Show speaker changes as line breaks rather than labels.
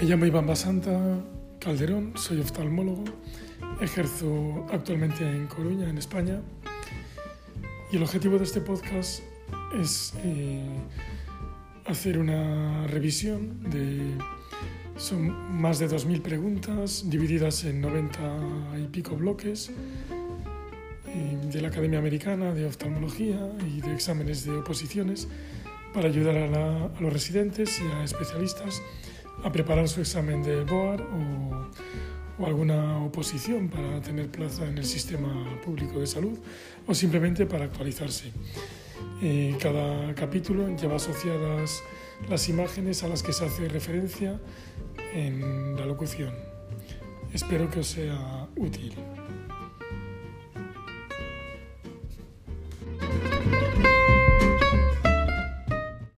Me llamo Iván Basanta Calderón, soy oftalmólogo, ejerzo actualmente en Coruña, en España, y el objetivo de este podcast es eh, hacer una revisión de... Son más de 2.000 preguntas divididas en 90 y pico bloques eh, de la Academia Americana de Oftalmología y de exámenes de oposiciones para ayudar a, a los residentes y a especialistas a preparar su examen de BOAR o, o, alguna oposición para tener plaza en el sistema público de salud o simplemente para actualizarse. Eh, cada capítulo lleva asociadas las imágenes a las que se hace referencia en la locución. Espero que os sea útil.